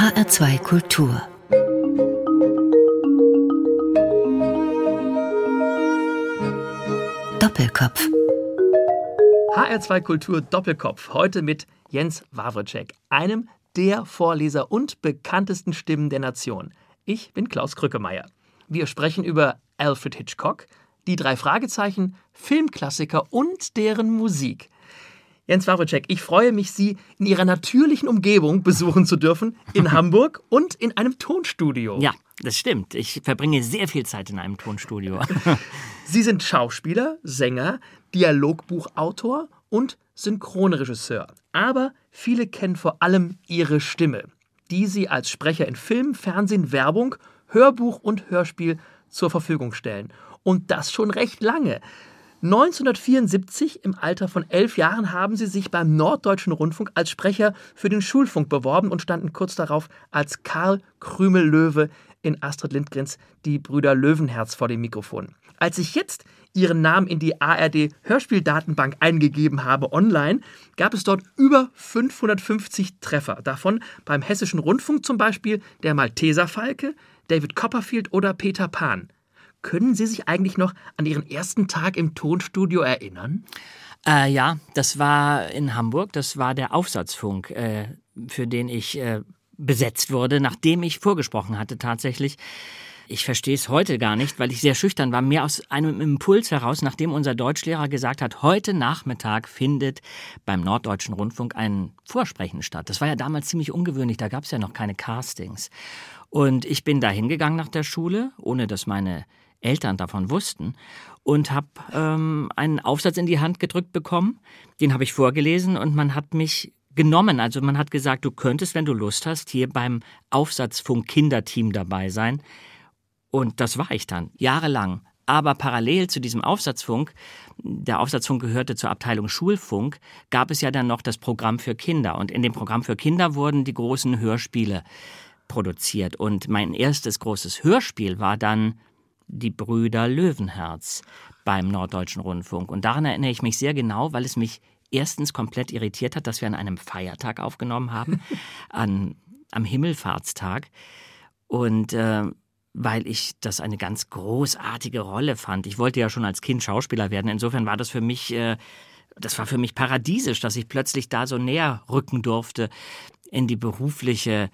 HR2 Kultur Doppelkopf HR2 Kultur Doppelkopf. Heute mit Jens Wawrczyk, einem der Vorleser und bekanntesten Stimmen der Nation. Ich bin Klaus Krückemeier. Wir sprechen über Alfred Hitchcock, die drei Fragezeichen, Filmklassiker und deren Musik. Jens Wawrczyk, ich freue mich, Sie in Ihrer natürlichen Umgebung besuchen zu dürfen, in Hamburg und in einem Tonstudio. Ja, das stimmt. Ich verbringe sehr viel Zeit in einem Tonstudio. Sie sind Schauspieler, Sänger, Dialogbuchautor und Synchronregisseur. Aber viele kennen vor allem Ihre Stimme, die Sie als Sprecher in Film, Fernsehen, Werbung, Hörbuch und Hörspiel zur Verfügung stellen. Und das schon recht lange. 1974, im Alter von elf Jahren, haben sie sich beim Norddeutschen Rundfunk als Sprecher für den Schulfunk beworben und standen kurz darauf als Karl Krümel-Löwe in Astrid Lindgrens Die Brüder Löwenherz vor dem Mikrofon. Als ich jetzt ihren Namen in die ARD Hörspieldatenbank eingegeben habe online, gab es dort über 550 Treffer. Davon beim Hessischen Rundfunk zum Beispiel der Malteser Falke, David Copperfield oder Peter Pan. Können Sie sich eigentlich noch an Ihren ersten Tag im Tonstudio erinnern? Äh, ja, das war in Hamburg. Das war der Aufsatzfunk, äh, für den ich äh, besetzt wurde, nachdem ich vorgesprochen hatte tatsächlich. Ich verstehe es heute gar nicht, weil ich sehr schüchtern war, mehr aus einem Impuls heraus, nachdem unser Deutschlehrer gesagt hat, heute Nachmittag findet beim Norddeutschen Rundfunk ein Vorsprechen statt. Das war ja damals ziemlich ungewöhnlich, da gab es ja noch keine Castings. Und ich bin da hingegangen nach der Schule, ohne dass meine Eltern davon wussten und habe ähm, einen Aufsatz in die Hand gedrückt bekommen. Den habe ich vorgelesen und man hat mich genommen. Also man hat gesagt, du könntest, wenn du Lust hast, hier beim Aufsatzfunk Kinderteam dabei sein. Und das war ich dann, jahrelang. Aber parallel zu diesem Aufsatzfunk, der Aufsatzfunk gehörte zur Abteilung Schulfunk, gab es ja dann noch das Programm für Kinder. Und in dem Programm für Kinder wurden die großen Hörspiele produziert. Und mein erstes großes Hörspiel war dann die Brüder Löwenherz beim Norddeutschen Rundfunk. Und daran erinnere ich mich sehr genau, weil es mich erstens komplett irritiert hat, dass wir an einem Feiertag aufgenommen haben, an, am Himmelfahrtstag. Und äh, weil ich das eine ganz großartige Rolle fand. Ich wollte ja schon als Kind Schauspieler werden. Insofern war das für mich, äh, das war für mich paradiesisch, dass ich plötzlich da so näher rücken durfte in die berufliche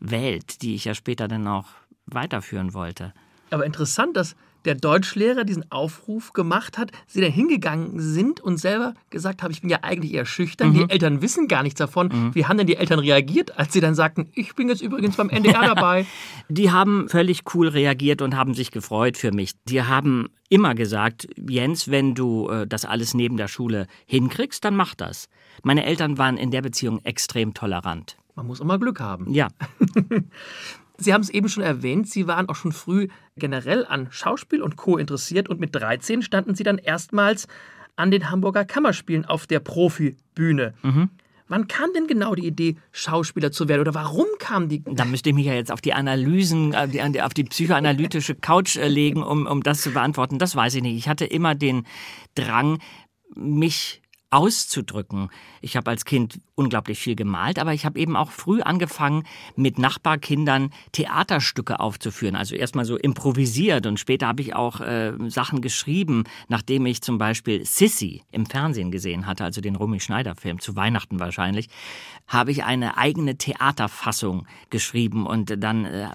Welt, die ich ja später dann auch weiterführen wollte. Aber interessant, dass der Deutschlehrer diesen Aufruf gemacht hat, sie dann hingegangen sind und selber gesagt haben, ich bin ja eigentlich eher schüchtern, mhm. die Eltern wissen gar nichts davon. Mhm. Wie haben denn die Eltern reagiert, als sie dann sagten, ich bin jetzt übrigens beim NDR dabei? die haben völlig cool reagiert und haben sich gefreut für mich. Die haben immer gesagt, Jens, wenn du äh, das alles neben der Schule hinkriegst, dann mach das. Meine Eltern waren in der Beziehung extrem tolerant. Man muss immer Glück haben. Ja. Sie haben es eben schon erwähnt, Sie waren auch schon früh generell an Schauspiel und Co. interessiert und mit 13 standen Sie dann erstmals an den Hamburger Kammerspielen auf der Profibühne. Mhm. Wann kam denn genau die Idee, Schauspieler zu werden oder warum kam die? Da müsste ich mich ja jetzt auf die Analysen, äh, auf die psychoanalytische Couch äh, legen, um, um das zu beantworten. Das weiß ich nicht. Ich hatte immer den Drang, mich auszudrücken. Ich habe als Kind unglaublich viel gemalt, aber ich habe eben auch früh angefangen, mit Nachbarkindern Theaterstücke aufzuführen. Also erstmal so improvisiert und später habe ich auch äh, Sachen geschrieben, nachdem ich zum Beispiel Sissy im Fernsehen gesehen hatte, also den Romy Schneider-Film, zu Weihnachten wahrscheinlich, habe ich eine eigene Theaterfassung geschrieben und dann äh,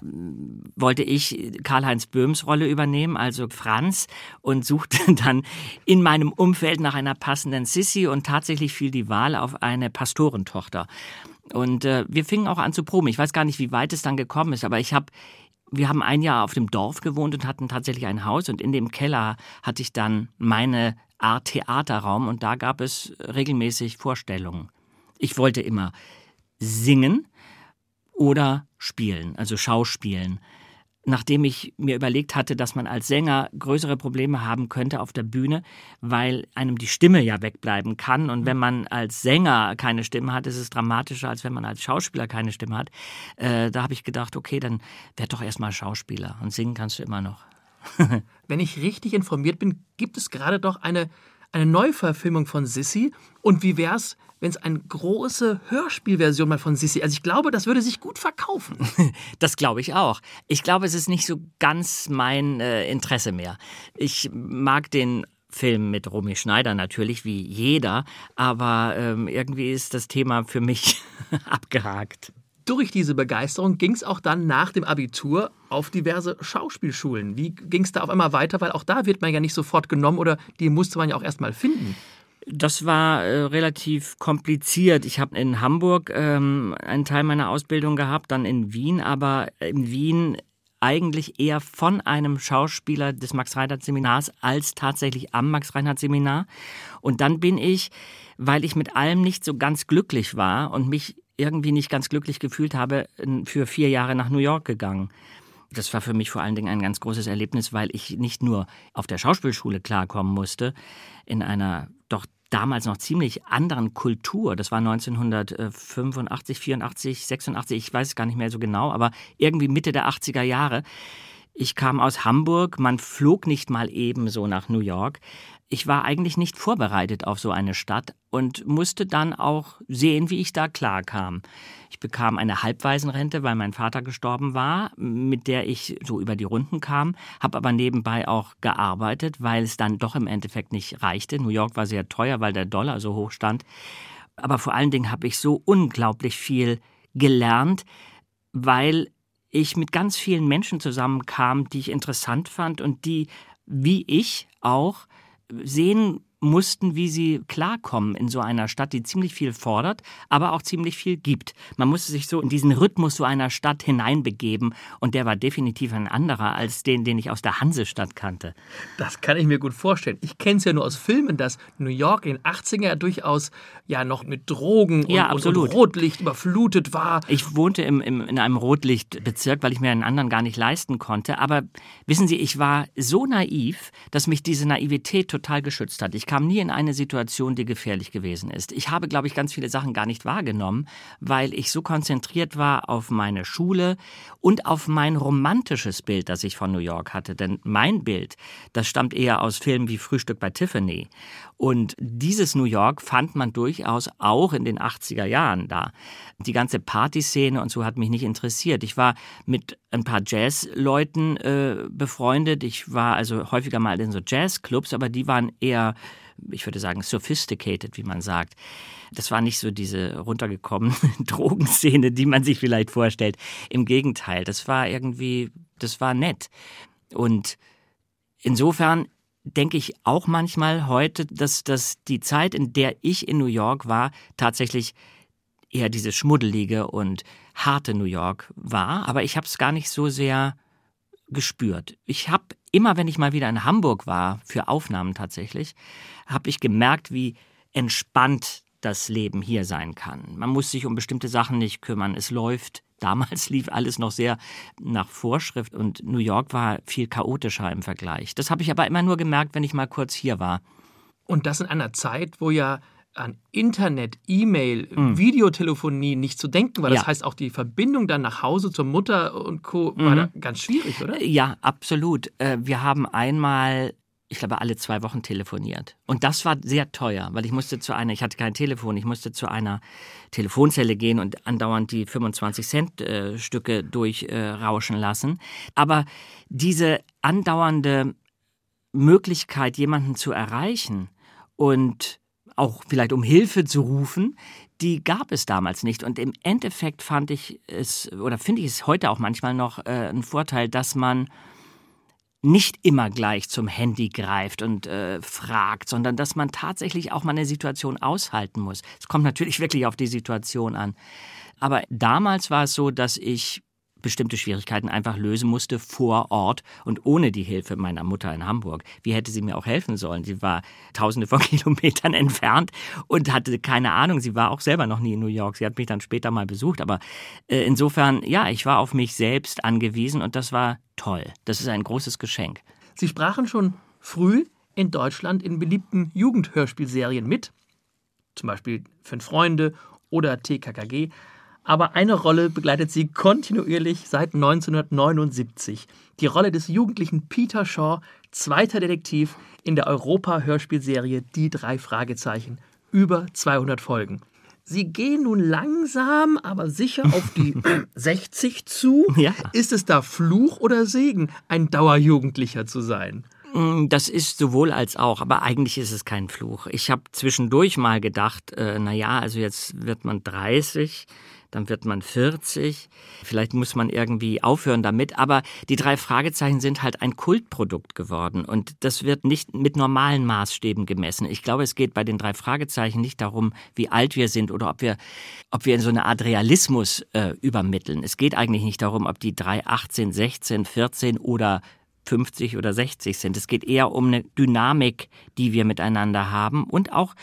wollte ich Karl-Heinz Böhms Rolle übernehmen, also Franz, und suchte dann in meinem Umfeld nach einer passenden Sissy und tatsächlich fiel die Wahl auf eine Pastorentochter. Und äh, wir fingen auch an zu proben. Ich weiß gar nicht, wie weit es dann gekommen ist, aber ich habe wir haben ein Jahr auf dem Dorf gewohnt und hatten tatsächlich ein Haus und in dem Keller hatte ich dann meine Art Theaterraum und da gab es regelmäßig Vorstellungen. Ich wollte immer singen oder spielen, also Schauspielen nachdem ich mir überlegt hatte, dass man als Sänger größere Probleme haben könnte auf der Bühne, weil einem die Stimme ja wegbleiben kann. Und wenn man als Sänger keine Stimme hat, ist es dramatischer, als wenn man als Schauspieler keine Stimme hat. Äh, da habe ich gedacht, okay, dann werd doch erstmal Schauspieler und singen kannst du immer noch. wenn ich richtig informiert bin, gibt es gerade doch eine eine Neuverfilmung von Sissy? Und wie wär's, wenn es eine große Hörspielversion mal von Sissy, also ich glaube, das würde sich gut verkaufen. Das glaube ich auch. Ich glaube, es ist nicht so ganz mein äh, Interesse mehr. Ich mag den Film mit Romy Schneider natürlich, wie jeder, aber ähm, irgendwie ist das Thema für mich abgehakt. Durch diese Begeisterung ging es auch dann nach dem Abitur auf diverse Schauspielschulen. Wie ging es da auf einmal weiter? Weil auch da wird man ja nicht sofort genommen oder die musste man ja auch erstmal finden. Das war äh, relativ kompliziert. Ich habe in Hamburg ähm, einen Teil meiner Ausbildung gehabt, dann in Wien, aber in Wien eigentlich eher von einem Schauspieler des Max-Reinhardt-Seminars als tatsächlich am Max-Reinhardt-Seminar. Und dann bin ich, weil ich mit allem nicht so ganz glücklich war und mich irgendwie nicht ganz glücklich gefühlt habe, für vier Jahre nach New York gegangen. Das war für mich vor allen Dingen ein ganz großes Erlebnis, weil ich nicht nur auf der Schauspielschule klarkommen musste, in einer doch damals noch ziemlich anderen Kultur. Das war 1985, 84, 86, ich weiß es gar nicht mehr so genau, aber irgendwie Mitte der 80er Jahre. Ich kam aus Hamburg, man flog nicht mal ebenso nach New York. Ich war eigentlich nicht vorbereitet auf so eine Stadt und musste dann auch sehen, wie ich da klarkam. Ich bekam eine Halbwaisenrente, weil mein Vater gestorben war, mit der ich so über die Runden kam, habe aber nebenbei auch gearbeitet, weil es dann doch im Endeffekt nicht reichte. New York war sehr teuer, weil der Dollar so hoch stand. Aber vor allen Dingen habe ich so unglaublich viel gelernt, weil ich mit ganz vielen Menschen zusammenkam, die ich interessant fand und die, wie ich auch, sehen mussten, wie sie klarkommen in so einer Stadt, die ziemlich viel fordert, aber auch ziemlich viel gibt. Man musste sich so in diesen Rhythmus so einer Stadt hineinbegeben und der war definitiv ein anderer als den, den ich aus der Hansestadt kannte. Das kann ich mir gut vorstellen. Ich kenne es ja nur aus Filmen, dass New York in den 80er ja durchaus ja noch mit Drogen und, ja, und, und Rotlicht überflutet war. Ich wohnte im, im, in einem Rotlichtbezirk, weil ich mir einen anderen gar nicht leisten konnte. Aber wissen Sie, ich war so naiv, dass mich diese Naivität total geschützt hat. Ich kam nie in eine Situation, die gefährlich gewesen ist. Ich habe, glaube ich, ganz viele Sachen gar nicht wahrgenommen, weil ich so konzentriert war auf meine Schule und auf mein romantisches Bild, das ich von New York hatte. Denn mein Bild, das stammt eher aus Filmen wie Frühstück bei Tiffany. Und dieses New York fand man durchaus auch in den 80er Jahren da. Die ganze Partyszene und so hat mich nicht interessiert. Ich war mit ein paar Jazzleuten äh, befreundet. Ich war also häufiger mal in so Jazzclubs, aber die waren eher ich würde sagen, sophisticated, wie man sagt. Das war nicht so diese runtergekommene Drogenszene, die man sich vielleicht vorstellt. Im Gegenteil, das war irgendwie, das war nett. Und insofern denke ich auch manchmal heute, dass, dass die Zeit, in der ich in New York war, tatsächlich eher dieses schmuddelige und harte New York war. Aber ich habe es gar nicht so sehr gespürt. Ich habe immer, wenn ich mal wieder in Hamburg war, für Aufnahmen tatsächlich, habe ich gemerkt, wie entspannt das Leben hier sein kann. Man muss sich um bestimmte Sachen nicht kümmern. Es läuft. Damals lief alles noch sehr nach Vorschrift und New York war viel chaotischer im Vergleich. Das habe ich aber immer nur gemerkt, wenn ich mal kurz hier war. Und das in einer Zeit, wo ja an Internet, E-Mail, mhm. Videotelefonie nicht zu denken war. Das ja. heißt, auch die Verbindung dann nach Hause zur Mutter und Co. war mhm. da ganz schwierig, oder? Ja, absolut. Äh, wir haben einmal ich glaube, alle zwei Wochen telefoniert. Und das war sehr teuer, weil ich musste zu einer, ich hatte kein Telefon, ich musste zu einer Telefonzelle gehen und andauernd die 25 Cent äh, Stücke durchrauschen äh, lassen. Aber diese andauernde Möglichkeit, jemanden zu erreichen und auch vielleicht um Hilfe zu rufen, die gab es damals nicht. Und im Endeffekt fand ich es, oder finde ich es heute auch manchmal noch äh, ein Vorteil, dass man nicht immer gleich zum Handy greift und äh, fragt, sondern dass man tatsächlich auch mal eine Situation aushalten muss. Es kommt natürlich wirklich auf die Situation an. Aber damals war es so, dass ich bestimmte Schwierigkeiten einfach lösen musste vor Ort und ohne die Hilfe meiner Mutter in Hamburg. Wie hätte sie mir auch helfen sollen? Sie war tausende von Kilometern entfernt und hatte keine Ahnung. Sie war auch selber noch nie in New York. Sie hat mich dann später mal besucht. Aber äh, insofern, ja, ich war auf mich selbst angewiesen und das war toll. Das ist ein großes Geschenk. Sie sprachen schon früh in Deutschland in beliebten Jugendhörspielserien mit, zum Beispiel Fünf Freunde oder TKKG. Aber eine Rolle begleitet sie kontinuierlich seit 1979. Die Rolle des jugendlichen Peter Shaw, zweiter Detektiv in der Europa-Hörspielserie Die drei Fragezeichen. Über 200 Folgen. Sie gehen nun langsam, aber sicher auf die 60 zu. Ja. Ist es da Fluch oder Segen, ein Dauerjugendlicher zu sein? Mm, Das ist sowohl als auch, aber eigentlich ist es kein Fluch. Ich habe zwischendurch mal gedacht, äh, na ja, also jetzt wird man 30, dann wird man 40, vielleicht muss man irgendwie aufhören damit, aber die drei Fragezeichen sind halt ein Kultprodukt geworden und das wird nicht mit normalen Maßstäben gemessen. Ich glaube, es geht bei den drei Fragezeichen nicht darum, wie alt wir sind oder ob wir, ob wir in so eine Art Realismus äh, übermitteln. Es geht eigentlich nicht darum, ob die drei 18, 16, 14 oder 50 oder 60 sind. Es geht eher um eine Dynamik, die wir miteinander haben. Und auch,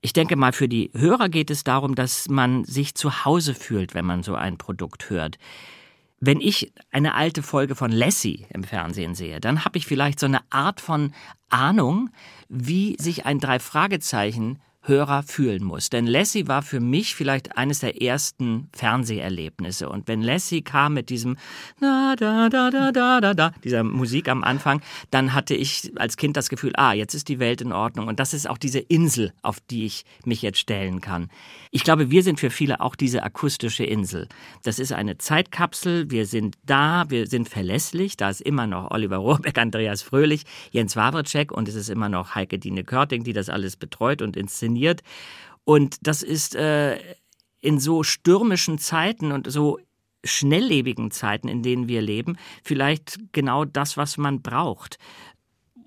ich denke mal, für die Hörer geht es darum, dass man sich zu Hause fühlt, wenn man so ein Produkt hört. Wenn ich eine alte Folge von Lassie im Fernsehen sehe, dann habe ich vielleicht so eine Art von Ahnung, wie sich ein Drei-Fragezeichen Hörer fühlen muss. Denn Lassie war für mich vielleicht eines der ersten Fernseherlebnisse. Und wenn Lassie kam mit diesem na da da da da da da dieser Musik am Anfang, dann hatte ich als Kind das Gefühl, ah, jetzt ist die Welt in Ordnung. Und das ist auch diese Insel, auf die ich mich jetzt stellen kann. Ich glaube, wir sind für viele auch diese akustische Insel. Das ist eine Zeitkapsel. Wir sind da, wir sind verlässlich. Da ist immer noch Oliver Rohrbeck, Andreas Fröhlich, Jens Wawrczyk und es ist immer noch Heike Dine Körting, die das alles betreut und inszeniert. Und das ist äh, in so stürmischen Zeiten und so schnelllebigen Zeiten, in denen wir leben, vielleicht genau das, was man braucht.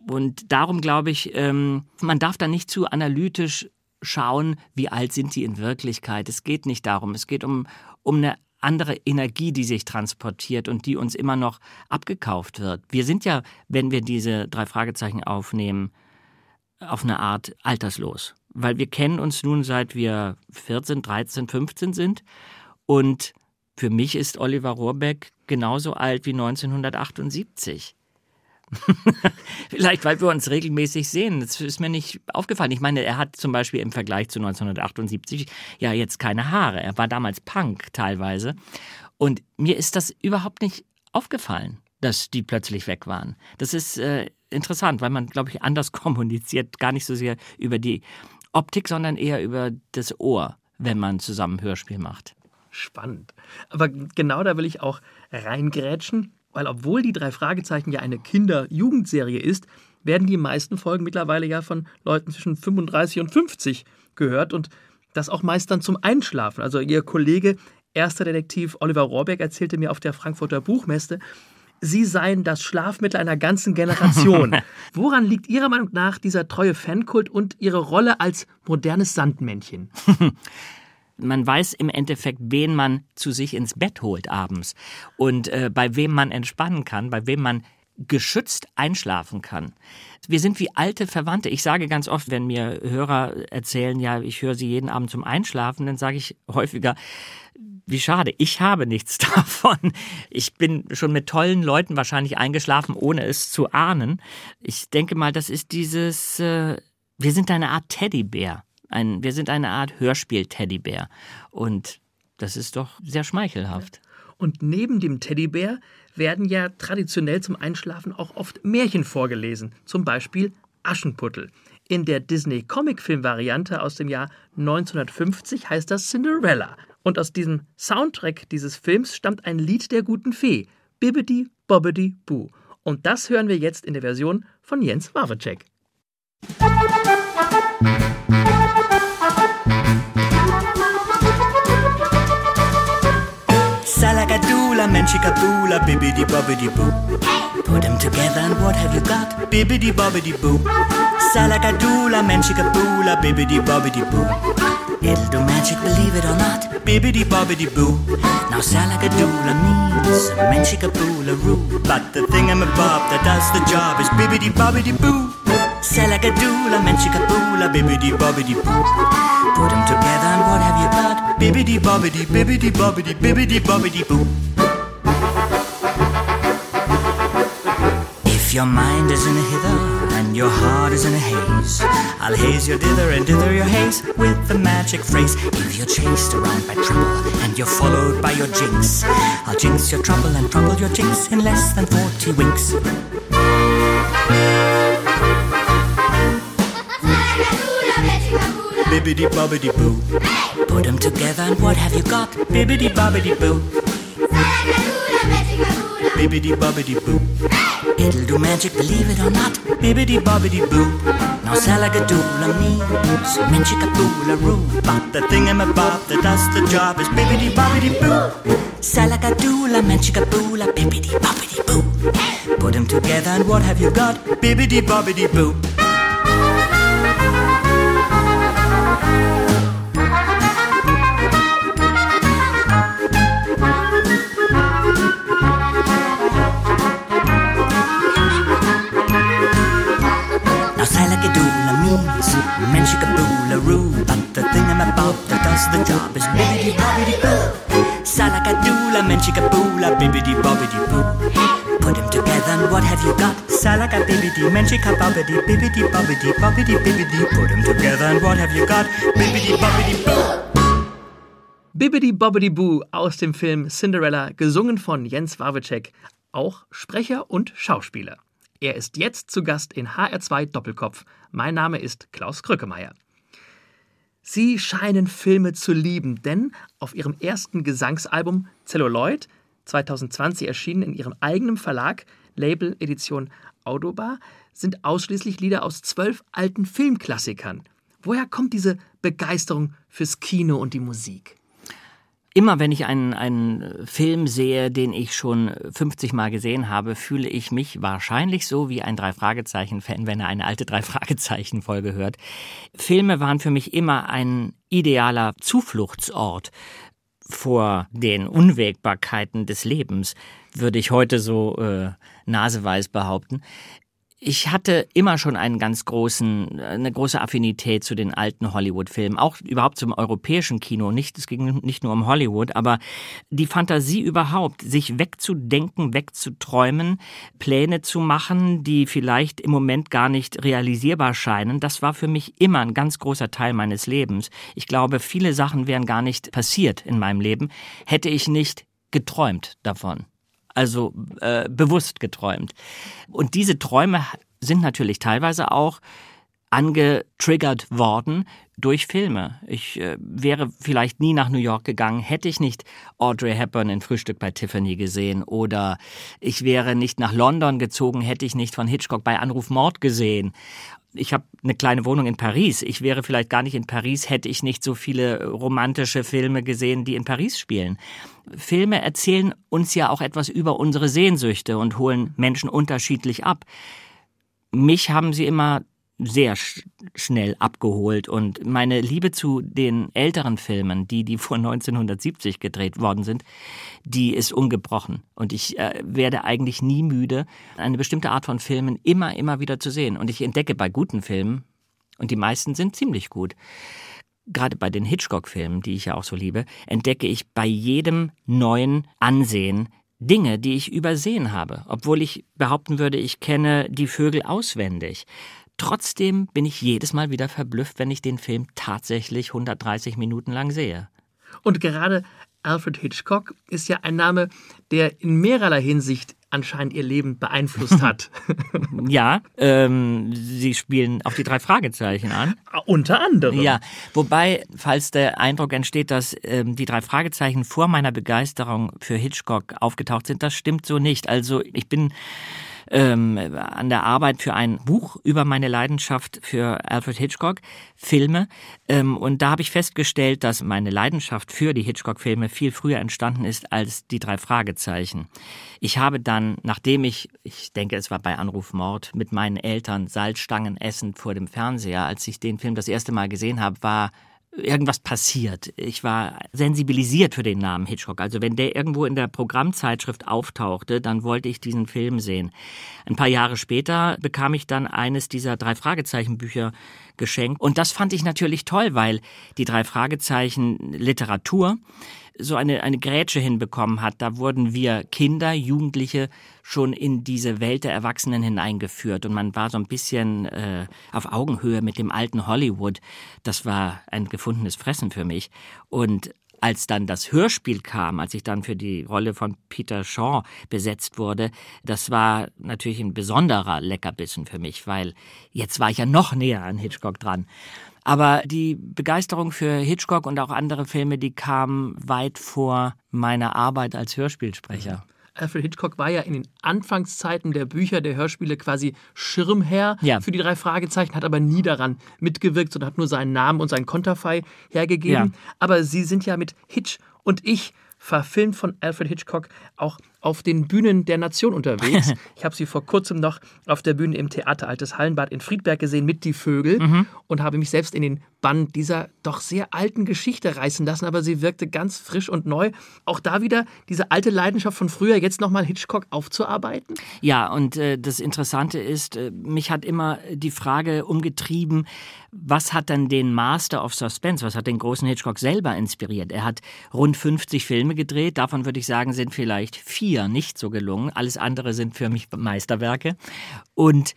Und darum glaube ich, ähm, man darf da nicht zu analytisch schauen, wie alt sind die in Wirklichkeit. Es geht nicht darum. Es geht um, um eine andere Energie, die sich transportiert und die uns immer noch abgekauft wird. Wir sind ja, wenn wir diese drei Fragezeichen aufnehmen, auf eine Art alterslos. Weil wir kennen uns nun seit wir 14, 13, 15 sind. Und für mich ist Oliver Rohrbeck genauso alt wie 1978. Vielleicht, weil wir uns regelmäßig sehen. Das ist mir nicht aufgefallen. Ich meine, er hat zum Beispiel im Vergleich zu 1978 ja jetzt keine Haare. Er war damals Punk teilweise. Und mir ist das überhaupt nicht aufgefallen, dass die plötzlich weg waren. Das ist äh, interessant, weil man, glaube ich, anders kommuniziert. Gar nicht so sehr über die Optik, sondern eher über das Ohr, wenn man zusammen Hörspiel macht. Spannend. Aber genau da will ich auch reingrätschen, weil obwohl die drei Fragezeichen ja eine Kinder-Jugendserie ist, werden die meisten Folgen mittlerweile ja von Leuten zwischen 35 und 50 gehört und das auch meist dann zum Einschlafen. Also ihr Kollege, erster Detektiv Oliver Rohrbeck, erzählte mir auf der Frankfurter Buchmesse, Sie seien das Schlafmittel einer ganzen Generation. Woran liegt Ihrer Meinung nach dieser treue Fankult und Ihre Rolle als modernes Sandmännchen? man weiß im Endeffekt, wen man zu sich ins Bett holt abends und äh, bei wem man entspannen kann, bei wem man geschützt einschlafen kann. Wir sind wie alte Verwandte. Ich sage ganz oft, wenn mir Hörer erzählen, ja, ich höre sie jeden Abend zum Einschlafen, dann sage ich häufiger, wie schade, ich habe nichts davon. Ich bin schon mit tollen Leuten wahrscheinlich eingeschlafen, ohne es zu ahnen. Ich denke mal, das ist dieses, äh, wir sind eine Art Teddybär. Ein, wir sind eine Art Hörspiel-Teddybär. Und das ist doch sehr schmeichelhaft. Und neben dem Teddybär werden ja traditionell zum Einschlafen auch oft Märchen vorgelesen. Zum Beispiel Aschenputtel. In der Disney-Comic-Film-Variante aus dem Jahr 1950 heißt das Cinderella. Und aus diesem Soundtrack dieses Films stammt ein Lied der guten Fee, Bibbidi Bobbidi Boo. Und das hören wir jetzt in der Version von Jens Wawrczyk. Salagadoola, manchikaboola, bibbidi bobbidi boo. Put them together and what have you got? Bibbidi bobbidi boo. Salagadoola, manchikaboola, bibbidi bobbidi boo. It'll do magic, believe it or not. Bibbidi bobbidi boo. Now salagadoola means manchikaboola roo. But the thingamabob that does the job is bibbidi bobbidi boo. Salagadoola, manchikaboola, bibbidi bobbidi boo. Put them together and what have you got? Bibbidi bobbidi, bibbidi bobbidi, bibbidi bobbidi boo. If your mind is in a hither and your heart is in a haze. I'll haze your dither and dither your haze with the magic phrase. If you're chased around by trouble and you're followed by your jinx, I'll jinx your trouble and trouble your jinx in less than 40 winks. Bibbidi bobbidi boo. Hey, Put 'em together and what have you got? Bibbidi bobbidi boo. Bibbidi bobbidi boo. It'll do magic, believe it or not. Bibbidi bobbidi boo. Now salagadoola means menchikaboola roo. But the thingamabob that does the job is bibbidi bobbidi boo. Salagadoola menchikaboola bibbidi bobbidi boo. Put 'em together and what have you got? Bibbidi bobbidi boo. Is bibbidi bobbidi boo. Salagadoola menchikaboola bibbidi bobbidi boo. Put 'em together and what have you got? Salaga bibbidi bibbidi bobbidi bobbidi bibbidi. Put 'em together and what have you got? Bibbidi bobbidi boo. Bibbidi Bobbidi Boo aus dem Film Cinderella, gesungen von Jens Wawitschek, auch Sprecher und Schauspieler. Er ist jetzt zu Gast in HR2 Doppelkopf. Mein Name ist Klaus Krückemeier. Sie scheinen Filme zu lieben, denn auf ihrem ersten Gesangsalbum Celluloid, 2020 erschienen in ihrem eigenen Verlag, Label Edition Autobar, sind ausschließlich Lieder aus zwölf alten Filmklassikern. Woher kommt diese Begeisterung fürs Kino und die Musik? Immer wenn ich einen, einen Film sehe, den ich schon 50 Mal gesehen habe, fühle ich mich wahrscheinlich so wie ein Drei-Fragezeichen-Fan, wenn er eine alte Drei-Fragezeichen-Folge hört. Filme waren für mich immer ein idealer Zufluchtsort vor den Unwägbarkeiten des Lebens, würde ich heute so äh, naseweis behaupten. Ich hatte immer schon einen ganz großen, eine große Affinität zu den alten Hollywood-Filmen, auch überhaupt zum europäischen Kino. Nicht, es ging nicht nur um Hollywood, aber die Fantasie überhaupt, sich wegzudenken, wegzuträumen, Pläne zu machen, die vielleicht im Moment gar nicht realisierbar scheinen, das war für mich immer ein ganz großer Teil meines Lebens. Ich glaube, viele Sachen wären gar nicht passiert in meinem Leben, hätte ich nicht geträumt davon also äh, bewusst geträumt. Und diese Träume sind natürlich teilweise auch angetriggert worden durch Filme. Ich äh, wäre vielleicht nie nach New York gegangen, hätte ich nicht Audrey Hepburn in Frühstück bei Tiffany gesehen oder ich wäre nicht nach London gezogen, hätte ich nicht von Hitchcock bei Anruf Mord gesehen. Ich habe eine kleine Wohnung in Paris. Ich wäre vielleicht gar nicht in Paris, hätte ich nicht so viele romantische Filme gesehen, die in Paris spielen. Filme erzählen uns ja auch etwas über unsere Sehnsüchte und holen Menschen unterschiedlich ab. Mich haben sie immer sehr sch schnell abgeholt und meine Liebe zu den älteren Filmen, die die vor 1970 gedreht worden sind, die ist ungebrochen und ich äh, werde eigentlich nie müde, eine bestimmte Art von Filmen immer immer wieder zu sehen und ich entdecke bei guten Filmen und die meisten sind ziemlich gut. Gerade bei den Hitchcock-Filmen, die ich ja auch so liebe, entdecke ich bei jedem neuen Ansehen Dinge, die ich übersehen habe, obwohl ich behaupten würde, ich kenne die Vögel auswendig. Trotzdem bin ich jedes Mal wieder verblüfft, wenn ich den Film tatsächlich 130 Minuten lang sehe. Und gerade Alfred Hitchcock ist ja ein Name, der in mehrerlei Hinsicht anscheinend ihr Leben beeinflusst hat. ja, ähm, Sie spielen auf die drei Fragezeichen an. Unter anderem. Ja, wobei, falls der Eindruck entsteht, dass ähm, die drei Fragezeichen vor meiner Begeisterung für Hitchcock aufgetaucht sind, das stimmt so nicht. Also ich bin ähm, an der Arbeit für ein Buch über meine Leidenschaft für Alfred Hitchcock, Filme. Ähm, und da habe ich festgestellt, dass meine Leidenschaft für die Hitchcock-Filme viel früher entstanden ist als die drei Fragezeichen. Ich habe dann, nachdem ich, ich denke, es war bei Anruf Mord, mit meinen Eltern Salzstangen essend vor dem Fernseher, als ich den Film das erste Mal gesehen habe, war irgendwas passiert. Ich war sensibilisiert für den Namen Hitchcock. Also wenn der irgendwo in der Programmzeitschrift auftauchte, dann wollte ich diesen Film sehen. Ein paar Jahre später bekam ich dann eines dieser drei Fragezeichen Bücher geschenkt. Und das fand ich natürlich toll, weil die drei Fragezeichen Literatur so eine, eine Grätsche hinbekommen hat. Da wurden wir Kinder, Jugendliche schon in diese Welt der Erwachsenen hineingeführt und man war so ein bisschen äh, auf Augenhöhe mit dem alten Hollywood. Das war ein gefundenes Fressen für mich. Und als dann das Hörspiel kam, als ich dann für die Rolle von Peter Shaw besetzt wurde, das war natürlich ein besonderer Leckerbissen für mich, weil jetzt war ich ja noch näher an Hitchcock dran. Aber die Begeisterung für Hitchcock und auch andere Filme, die kam weit vor meiner Arbeit als Hörspielsprecher. Alfred Hitchcock war ja in den Anfangszeiten der Bücher, der Hörspiele quasi Schirmherr Ja. für die drei Fragezeichen, hat aber nie daran mitgewirkt, sondern hat nur seinen Namen und seinen Konterfei hergegeben. Ja. Aber Sie sind ja mit Hitch und ich verfilmt von Alfred Hitchcock auch auf den Bühnen der Nation unterwegs. ich habe Sie vor kurzem noch auf der Bühne im Theater Altes Hallenbad in Friedberg gesehen mit Die Vögel und habe mich selbst in den Bann dieser doch sehr alten Geschichte reißen lassen, aber sie wirkte ganz frisch und neu. Auch da wieder diese alte Leidenschaft von früher, jetzt nochmal Hitchcock aufzuarbeiten. Ja, und äh, das Interessante ist, äh, mich hat immer die Frage umgetrieben, was hat denn den Master of Suspense, was hat den großen Hitchcock selber inspiriert? Er hat rund 50 Filme gedreht, davon würde ich sagen, sind vielleicht vier nicht so gelungen. Alles andere sind für mich Meisterwerke. Und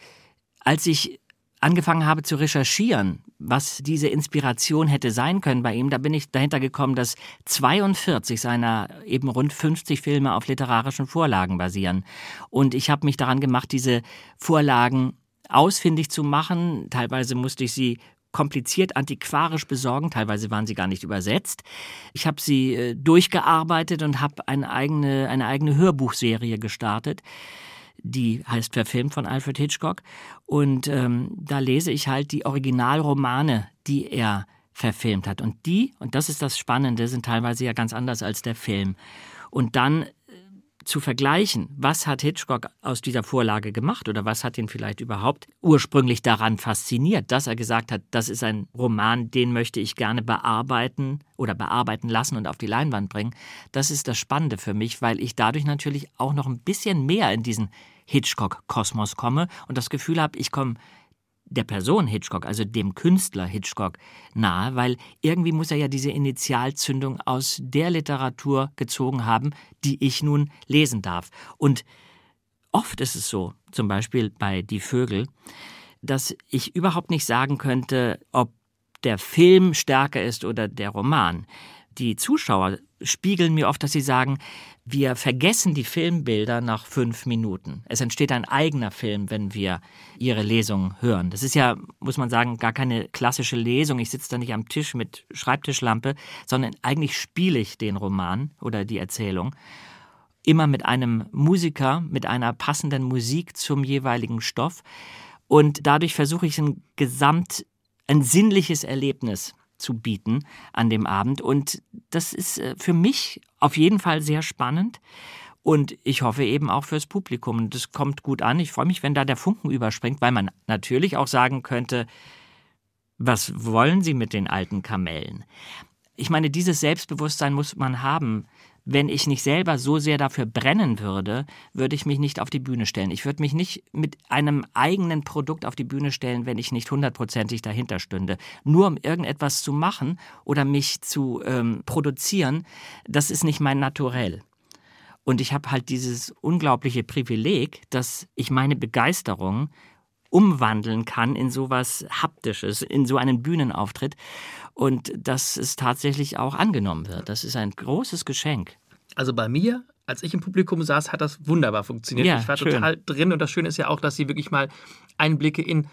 als ich angefangen habe zu recherchieren, was diese Inspiration hätte sein können bei ihm, da bin ich dahinter gekommen, dass 42 seiner eben rund 50 Filme auf literarischen Vorlagen basieren. Und ich habe mich daran gemacht, diese Vorlagen ausfindig zu machen. Teilweise musste ich sie kompliziert antiquarisch besorgen, teilweise waren sie gar nicht übersetzt. Ich habe sie äh, durchgearbeitet und habe eine eigene, eine eigene Hörbuchserie gestartet die heißt Verfilmt von Alfred Hitchcock. Und ähm, da lese ich halt die Originalromane, die er verfilmt hat. Und die, und das ist das Spannende, sind teilweise ja ganz anders als der Film. Und dann äh, zu vergleichen, was hat Hitchcock aus dieser Vorlage gemacht oder was hat ihn vielleicht überhaupt ursprünglich daran fasziniert, dass er gesagt hat, das ist ein Roman, den möchte ich gerne bearbeiten oder bearbeiten lassen und auf die Leinwand bringen. Das ist das Spannende für mich, weil ich dadurch natürlich auch noch ein bisschen mehr in diesen Hitchcock-Kosmos komme und das Gefühl habe, ich komme der Person Hitchcock, also dem Künstler Hitchcock, nahe, weil irgendwie muss er ja diese Initialzündung aus der Literatur gezogen haben, die ich nun lesen darf. Und oft ist es so, zum Beispiel bei Die Vögel, dass ich überhaupt nicht sagen könnte, ob der Film stärker ist oder der Roman. Die Zuschauer spiegeln mir oft, dass sie sagen, wir vergessen die Filmbilder nach fünf Minuten. Es entsteht ein eigener Film, wenn wir ihre Lesung hören. Das ist ja, muss man sagen, gar keine klassische Lesung. Ich sitze da nicht am Tisch mit Schreibtischlampe, sondern eigentlich spiele ich den Roman oder die Erzählung immer mit einem Musiker, mit einer passenden Musik zum jeweiligen Stoff. Und dadurch versuche ich ein Gesamt, ein sinnliches Erlebnis zu bieten an dem Abend. Und das ist äh, für mich auf jeden Fall sehr spannend. Und ich hoffe eben auch fürs Publikum. Und das kommt gut an. Ich freue mich, wenn da der Funken überspringt, weil man natürlich auch sagen könnte, was wollen Sie mit den alten Kamellen? Ich meine, dieses Selbstbewusstsein muss man haben. Wenn ich nicht selber so sehr dafür brennen würde, würde ich mich nicht auf die Bühne stellen. Ich würde mich nicht mit einem eigenen Produkt auf die Bühne stellen, wenn ich nicht hundertprozentig dahinter stünde. Nur um irgendetwas zu machen oder mich zu ähm, produzieren, das ist nicht mein Naturell. Und ich habe halt dieses unglaubliche Privileg, dass ich meine Begeisterung umwandeln kann in sowas Haptisches, in so einen Bühnenauftritt und dass es tatsächlich auch angenommen wird. Das ist ein großes Geschenk. Also bei mir, als ich im Publikum saß, hat das wunderbar funktioniert. Ja, ich war schön. total drin und das Schöne ist ja auch, dass sie wirklich mal Einblicke in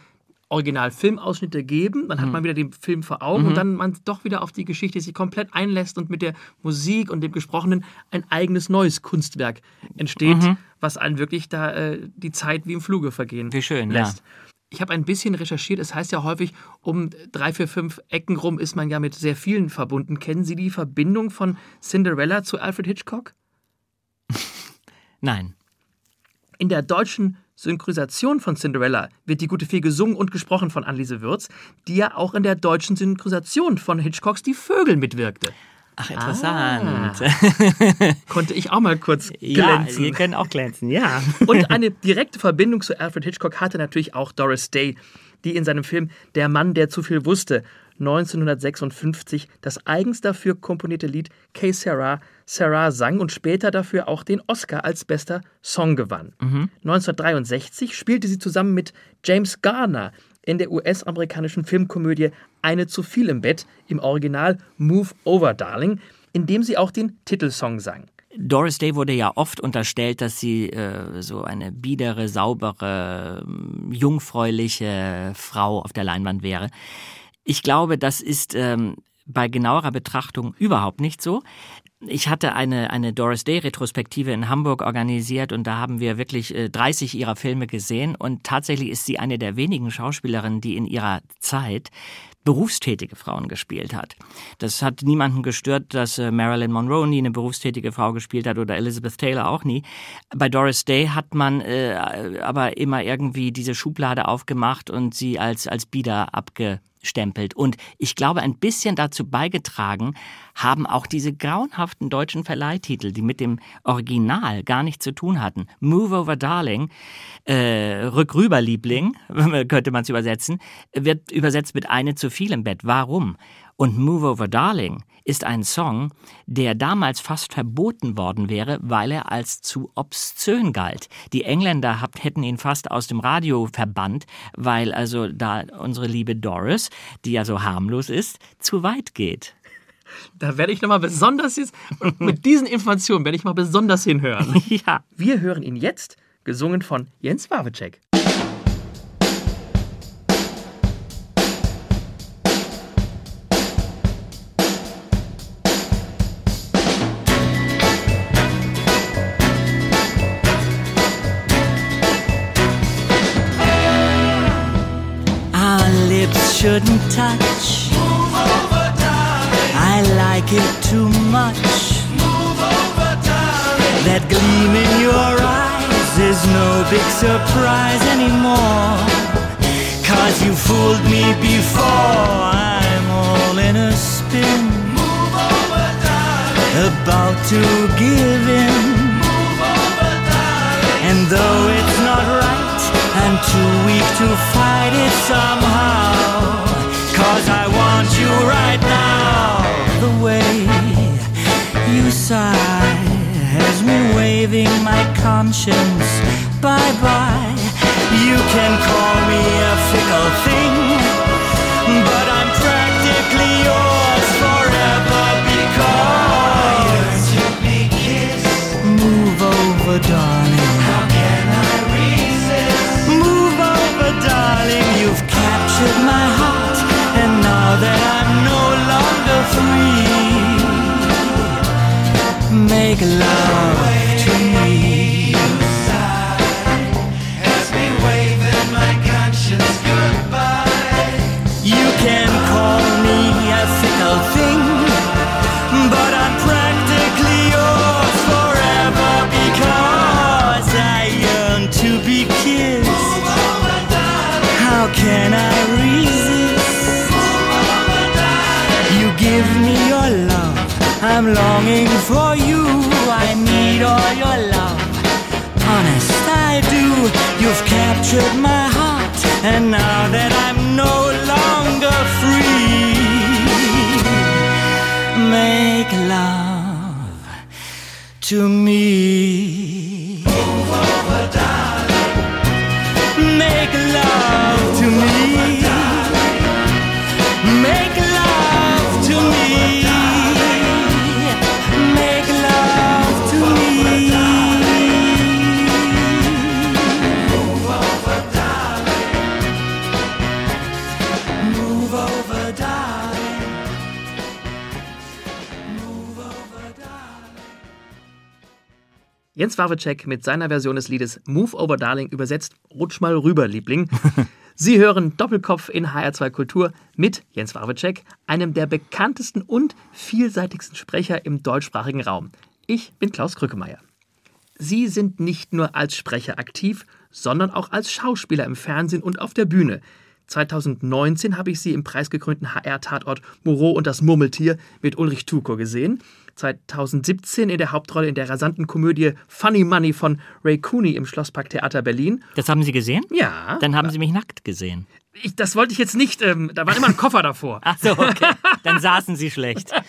Original-Filmausschnitte geben. Dann hat Mhm. man wieder den Film vor Augen und dann man doch wieder auf die Geschichte sich komplett einlässt und mit der Musik und dem Gesprochenen ein eigenes neues Kunstwerk entsteht, Mhm. was einen wirklich da äh, die Zeit wie im Fluge vergehen Wie schön, ja. lässt. Ich habe ein bisschen recherchiert. Es heißt ja häufig, um drei, vier, fünf Ecken rum ist man ja mit sehr vielen verbunden. Kennen Sie die Verbindung von Cinderella zu Alfred Hitchcock? Nein. In der deutschen Synchronisation von Cinderella wird die gute Fee gesungen und gesprochen von Anneliese Würz, die ja auch in der deutschen Synchronisation von Hitchcocks Die Vögel mitwirkte. Ach, interessant. Konnte ich auch mal kurz ja, glänzen. wir können auch glänzen, ja. Und eine direkte Verbindung zu Alfred Hitchcock hatte natürlich auch Doris Day, die in seinem Film Der Mann, der zu viel wusste 1956 das eigens dafür komponierte Lied Que Sarah Sarah sang und später dafür auch den Oscar als bester Song gewann. 1963 spielte sie zusammen mit James Garner in der US-amerikanischen Filmkomödie Eine zu viel im Bett im Original Move Over Darling, in dem sie auch den Titelsong sang. Doris Day wurde ja oft unterstellt, dass sie äh, so eine biedere, saubere, jungfräuliche Frau auf der Leinwand wäre. Ich glaube, das ist ähm, bei genauerer Betrachtung überhaupt nicht so. Ich hatte eine, eine Doris Day Retrospektive in Hamburg organisiert und da haben wir wirklich äh, 30 ihrer Filme gesehen und tatsächlich ist sie eine der wenigen Schauspielerinnen, die in ihrer Zeit berufstätige Frauen gespielt hat. Das hat niemanden gestört, dass äh, Marilyn Monroe nie eine berufstätige Frau gespielt hat oder Elizabeth Taylor auch nie. Bei Doris Day hat man äh, aber immer irgendwie diese Schublade aufgemacht und sie als, als Bieder abge stempelt. Und ich glaube, ein bisschen dazu beigetragen haben auch diese grauenhaften deutschen Verleihtitel, die mit dem Original gar nichts zu tun hatten. Move Over Darling, äh, Rückrüber Liebling, könnte man es übersetzen, wird übersetzt mit eine zu viel im Bett. Warum? Und Move Over Darling ist ein Song, der damals fast verboten worden wäre, weil er als zu obszön galt. Die Engländer habt, hätten ihn fast aus dem Radio verbannt, weil also da unsere liebe Doris, die ja so harmlos ist, zu weit geht. Da werde ich nochmal besonders jetzt, mit diesen Informationen werde ich mal besonders hinhören. ja. Wir hören ihn jetzt, gesungen von Jens Wawitschek. Touch. I like it too much. That gleam in your eyes is no big surprise anymore. Cause you fooled me before. I'm all in a spin. About to give in. And though it's not right, I'm too weak to fight it somehow. Sigh has me waving my conscience bye bye. You can call me a fickle thing, make love to me. You can call me a thing, but I'm practically yours forever because I yearn to be kissed. How can I resist? You give me your love, I'm longing for you. Need all your love. Honest, I do. You've captured my heart, and now that I'm no longer free, make love to me. Jens Wawitschek mit seiner Version des Liedes Move Over Darling übersetzt Rutsch mal rüber, Liebling. Sie hören Doppelkopf in HR2 Kultur mit Jens Wawitschek, einem der bekanntesten und vielseitigsten Sprecher im deutschsprachigen Raum. Ich bin Klaus Krückemeier. Sie sind nicht nur als Sprecher aktiv, sondern auch als Schauspieler im Fernsehen und auf der Bühne. 2019 habe ich Sie im preisgekrönten HR-Tatort Moreau und das Murmeltier mit Ulrich Tuko gesehen. 2017 in der Hauptrolle in der rasanten Komödie Funny Money von Ray Cooney im Schlosspark Theater Berlin. Das haben Sie gesehen? Ja. Dann haben Sie mich nackt gesehen. Ich, das wollte ich jetzt nicht, ähm, da war immer ein Koffer davor. Ach so, okay. Dann saßen Sie schlecht.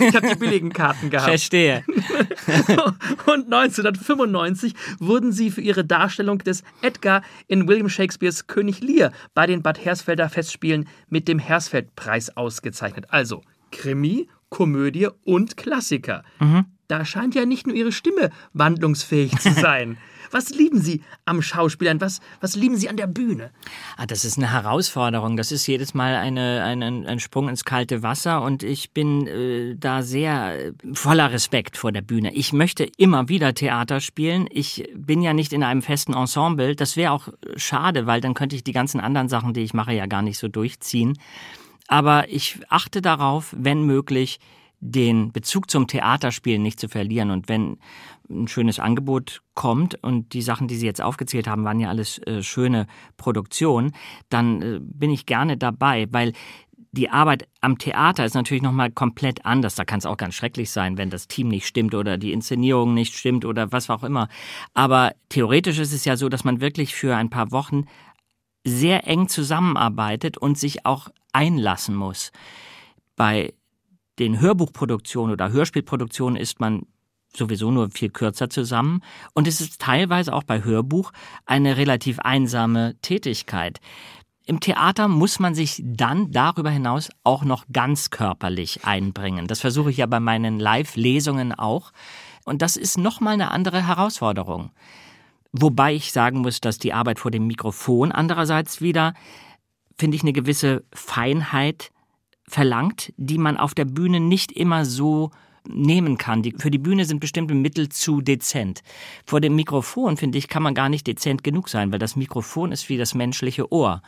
Ich habe die billigen Karten gehabt. Verstehe. Und 1995 wurden sie für ihre Darstellung des Edgar in William Shakespeares König Lear bei den Bad Hersfelder Festspielen mit dem Hersfeldpreis ausgezeichnet. Also Krimi, Komödie und Klassiker. Da scheint ja nicht nur ihre Stimme wandlungsfähig zu sein. Was lieben Sie am Schauspielern? Was, was lieben Sie an der Bühne? Ah, das ist eine Herausforderung. Das ist jedes Mal eine, eine, ein Sprung ins kalte Wasser und ich bin äh, da sehr äh, voller Respekt vor der Bühne. Ich möchte immer wieder Theater spielen. Ich bin ja nicht in einem festen Ensemble. Das wäre auch schade, weil dann könnte ich die ganzen anderen Sachen, die ich mache, ja gar nicht so durchziehen. Aber ich achte darauf, wenn möglich, den Bezug zum Theaterspielen nicht zu verlieren. Und wenn ein schönes Angebot kommt und die Sachen, die Sie jetzt aufgezählt haben, waren ja alles äh, schöne Produktionen, dann äh, bin ich gerne dabei, weil die Arbeit am Theater ist natürlich nochmal komplett anders. Da kann es auch ganz schrecklich sein, wenn das Team nicht stimmt oder die Inszenierung nicht stimmt oder was auch immer. Aber theoretisch ist es ja so, dass man wirklich für ein paar Wochen sehr eng zusammenarbeitet und sich auch einlassen muss. Bei den Hörbuchproduktionen oder Hörspielproduktionen ist man sowieso nur viel kürzer zusammen und es ist teilweise auch bei Hörbuch eine relativ einsame Tätigkeit. Im Theater muss man sich dann darüber hinaus auch noch ganz körperlich einbringen. Das versuche ich ja bei meinen Live-Lesungen auch. Und das ist nochmal eine andere Herausforderung. Wobei ich sagen muss, dass die Arbeit vor dem Mikrofon andererseits wieder, finde ich, eine gewisse Feinheit verlangt, die man auf der Bühne nicht immer so nehmen kann. Die, für die Bühne sind bestimmte Mittel zu dezent. Vor dem Mikrofon, finde ich, kann man gar nicht dezent genug sein, weil das Mikrofon ist wie das menschliche Ohr.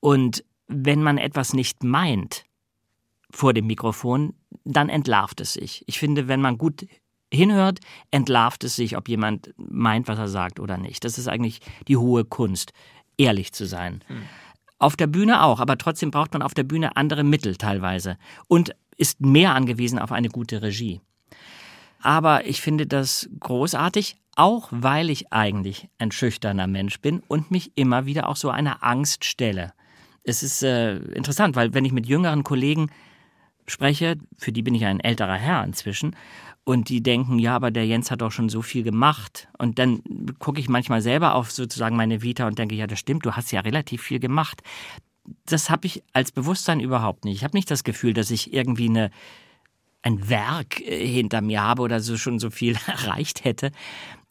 Und wenn man etwas nicht meint vor dem Mikrofon, dann entlarvt es sich. Ich finde, wenn man gut hinhört, entlarvt es sich, ob jemand meint, was er sagt oder nicht. Das ist eigentlich die hohe Kunst, ehrlich zu sein. Hm. Auf der Bühne auch, aber trotzdem braucht man auf der Bühne andere Mittel teilweise und ist mehr angewiesen auf eine gute Regie. Aber ich finde das großartig, auch weil ich eigentlich ein schüchterner Mensch bin und mich immer wieder auch so einer Angst stelle. Es ist äh, interessant, weil wenn ich mit jüngeren Kollegen spreche, für die bin ich ein älterer Herr inzwischen, und die denken, ja, aber der Jens hat doch schon so viel gemacht. Und dann gucke ich manchmal selber auf sozusagen meine Vita und denke, ja, das stimmt, du hast ja relativ viel gemacht. Das habe ich als Bewusstsein überhaupt nicht. Ich habe nicht das Gefühl, dass ich irgendwie eine, ein Werk äh, hinter mir habe oder so schon so viel erreicht hätte.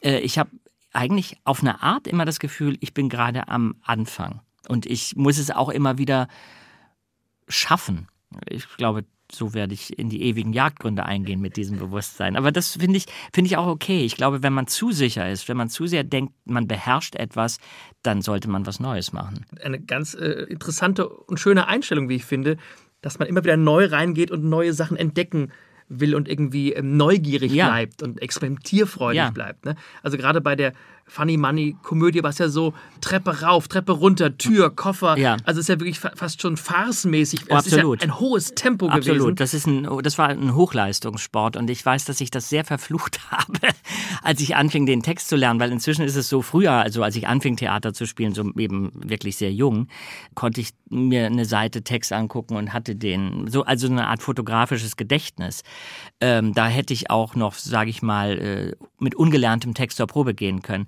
Äh, ich habe eigentlich auf eine Art immer das Gefühl, ich bin gerade am Anfang. Und ich muss es auch immer wieder schaffen. Ich glaube, so werde ich in die ewigen Jagdgründe eingehen mit diesem Bewusstsein. Aber das finde ich, finde ich auch okay. Ich glaube, wenn man zu sicher ist, wenn man zu sehr denkt, man beherrscht etwas, dann sollte man was Neues machen. Eine ganz äh, interessante und schöne Einstellung, wie ich finde, dass man immer wieder neu reingeht und neue Sachen entdecken will und irgendwie ähm, neugierig Ja. bleibt und experimentierfreudig Ja. bleibt. Ne? Also gerade bei der Funny Money Komödie war es ja so Treppe rauf, Treppe runter, Tür, Koffer. Ja. Also es ist ja wirklich fa fast schon farcemäßig. Oh, es ist ja absolut. ein hohes Tempo gewesen. Absolut, das ist ein, das war ein Hochleistungssport und ich weiß, dass ich das sehr verflucht habe, als ich anfing, den Text zu lernen, weil inzwischen ist es so früher, also als ich anfing, Theater zu spielen, so eben wirklich sehr jung, konnte ich mir eine Seite Text angucken und hatte den, so, also eine Art fotografisches Gedächtnis. Ähm, da hätte ich auch noch, sage ich mal, äh, mit ungelerntem Text zur Probe gehen können.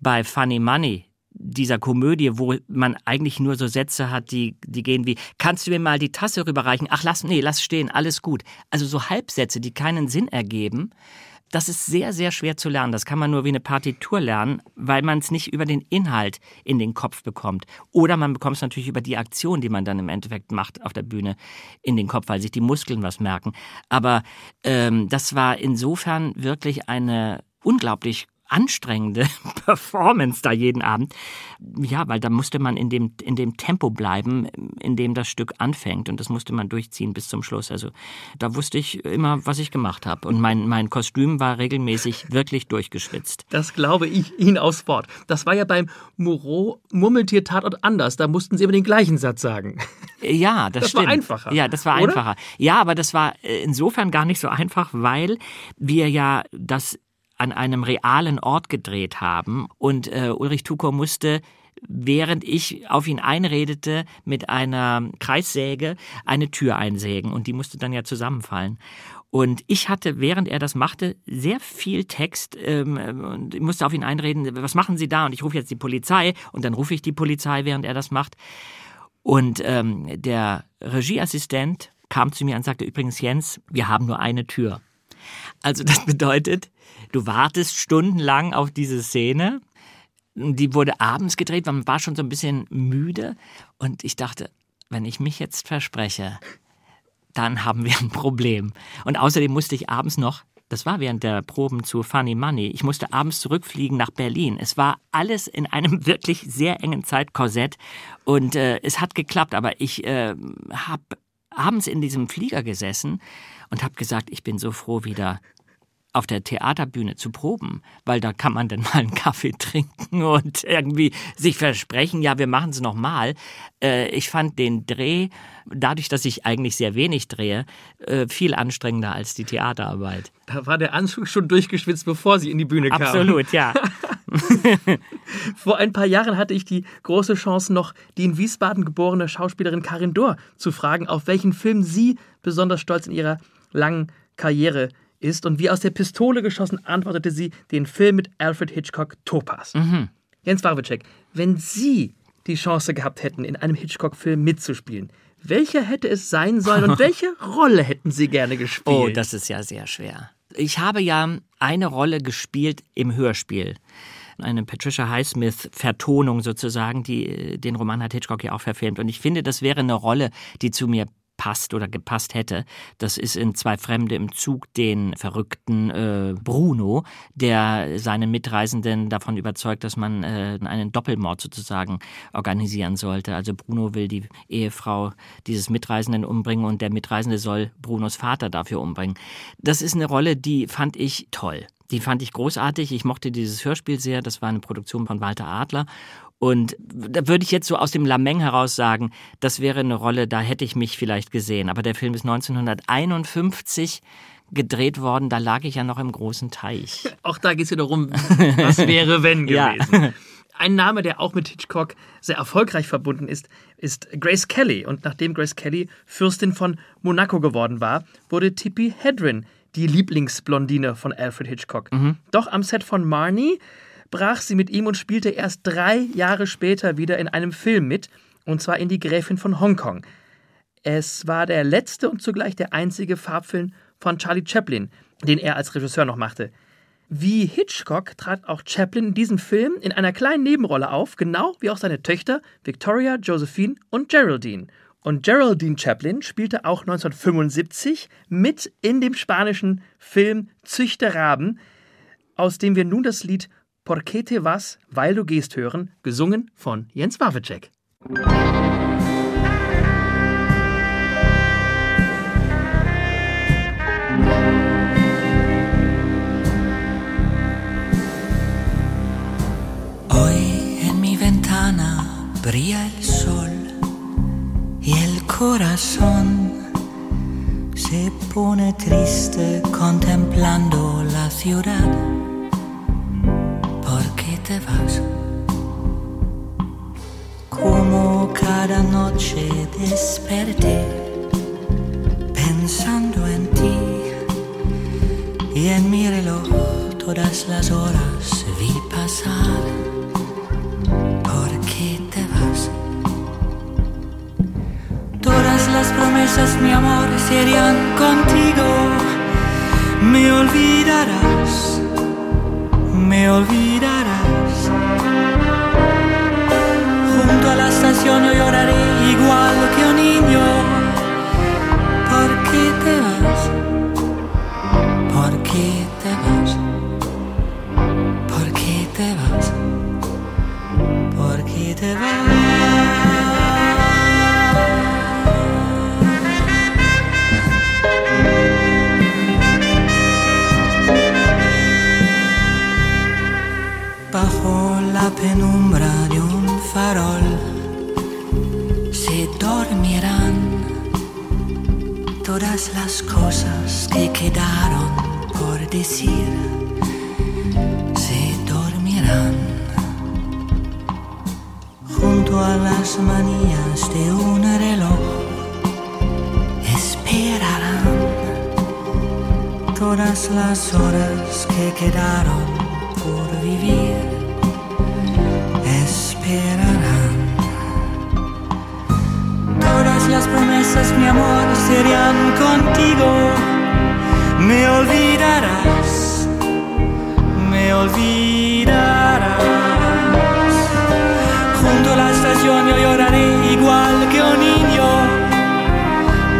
Bei Funny Money, dieser Komödie, wo man eigentlich nur so Sätze hat, die, die gehen wie, kannst du mir mal die Tasse rüberreichen? Ach, lass, nee, lass stehen, alles gut. Also so Halbsätze, die keinen Sinn ergeben. Das ist sehr, sehr schwer zu lernen. Das kann man nur wie eine Partitur lernen, weil man es nicht über den Inhalt in den Kopf bekommt. Oder man bekommt es natürlich über die Aktion, die man dann im Endeffekt macht auf der Bühne, in den Kopf, weil sich die Muskeln was merken. Aber ähm, das war insofern wirklich eine unglaublich anstrengende Performance da jeden Abend. Ja, weil da musste man in dem, in dem Tempo bleiben, in dem das Stück anfängt. Und das musste man durchziehen bis zum Schluss. Also da wusste ich immer, was ich gemacht habe. Und mein, mein Kostüm war regelmäßig wirklich durchgeschwitzt. Das glaube ich Ihnen aufs Wort. Das war ja beim Moreau Murmeltier-Tatort anders. Da mussten Sie immer den gleichen Satz sagen. Ja, das, Das stimmt. war einfacher, Ja, das war oder? einfacher. Ja, aber das war äh, insofern gar nicht so einfach, weil wir ja das an einem realen Ort gedreht haben und äh, Ulrich Tukur musste während ich auf ihn einredete, mit einer Kreissäge eine Tür einsägen und die musste dann ja zusammenfallen. Und ich hatte, während er das machte, sehr viel Text ähm, und ich musste auf ihn einreden, was machen Sie da? Und ich rufe jetzt die Polizei und dann rufe ich die Polizei, während er das macht. Und ähm, der Regieassistent kam zu mir und sagte, übrigens Jens, wir haben nur eine Tür. Also das bedeutet, du wartest stundenlang auf diese Szene. Die wurde abends gedreht, man war schon so ein bisschen müde. Und ich dachte, wenn ich mich jetzt verspreche, dann haben wir ein Problem. Und außerdem musste ich abends noch, das war während der Proben zu Funny Money, ich musste abends zurückfliegen nach Berlin. Es war alles in einem wirklich sehr engen Zeitkorsett und äh, es hat geklappt, aber ich äh, habe abends in diesem Flieger gesessen und habe gesagt, ich bin so froh wieder auf der Theaterbühne zu proben, weil da kann man dann mal einen Kaffee trinken und irgendwie sich versprechen, ja, wir machen es nochmal. Äh, ich fand den Dreh, dadurch, dass ich eigentlich sehr wenig drehe, äh, viel anstrengender als die Theaterarbeit. Da war der Anzug schon durchgeschwitzt, bevor Sie in die Bühne kamen. Absolut, ja. Vor ein paar Jahren hatte ich die große Chance, noch die in Wiesbaden geborene Schauspielerin Karin Dohr zu fragen, auf welchen Film sie besonders stolz in ihrer langen Karriere ist. Und wie aus der Pistole geschossen antwortete sie den Film mit Alfred Hitchcock Topaz. Jens Warwitschek, wenn Sie die Chance gehabt hätten, in einem Hitchcock-Film mitzuspielen, welcher hätte es sein sollen und welche Rolle hätten Sie gerne gespielt? Oh, das ist ja sehr schwer. Ich habe ja eine Rolle gespielt im Hörspiel. Eine Patricia Highsmith-Vertonung sozusagen, die äh, den Roman hat Hitchcock ja auch verfilmt. Und ich finde, das wäre eine Rolle, die zu mir passt oder gepasst hätte. Das ist in Zwei Fremde im Zug den verrückten äh, Bruno, der seinen Mitreisenden davon überzeugt, dass man äh, einen Doppelmord sozusagen organisieren sollte. Also Bruno will die Ehefrau dieses Mitreisenden umbringen und der Mitreisende soll Brunos Vater dafür umbringen. Das ist eine Rolle, die fand ich toll. Die fand ich großartig. Ich mochte dieses Hörspiel sehr. Das war eine Produktion von Walter Adler. Und da würde ich jetzt so aus dem Lameng heraus sagen, das wäre eine Rolle, da hätte ich mich vielleicht gesehen. Aber der Film ist 1951 gedreht worden, da lag ich ja noch im großen Teich. Auch da geht es wieder darum, was wäre, wenn Ja. gewesen. Ein Name, der auch mit Hitchcock sehr erfolgreich verbunden ist, ist Grace Kelly. Und nachdem Grace Kelly Fürstin von Monaco geworden war, wurde Tippi Hedren die Lieblingsblondine von Alfred Hitchcock. Doch am Set von Marnie brach sie mit ihm und spielte erst drei Jahre später wieder in einem Film mit, und zwar in Die Gräfin von Hongkong. Es war der letzte und zugleich der einzige Farbfilm von Charlie Chaplin, den er als Regisseur noch machte. Wie Hitchcock trat auch Chaplin in diesem Film in einer kleinen Nebenrolle auf, genau wie auch seine Töchter Victoria, Josephine und Geraldine. Und Geraldine Chaplin spielte auch 1975 mit in dem spanischen Film Züchter Raben, aus dem wir nun das Lied Por qué te vas, weil du gehst hören, gesungen von Jens Wawitschek. Hoy en mi ventana brilla el sol y el corazón se pone triste contemplando la ciudad. ¿Por qué te vas? Como cada noche desperté pensando en ti y en mi reloj todas las horas vi pasar. ¿Por qué te vas? Todas las promesas, mi amor, serían contigo. Me olvidarás, me olvidarás. Junto a la estación yo lloraré igual que un niño. La penumbra de un farol se dormirán todas las cosas que quedaron por decir. Se dormirán junto a las manías de un reloj. Esperarán todas las horas que quedaron por vivir. Todas las promesas, mi amor, serían contigo. Me olvidarás, me olvidarás. Junto a la estación yo lloraré igual que un niño.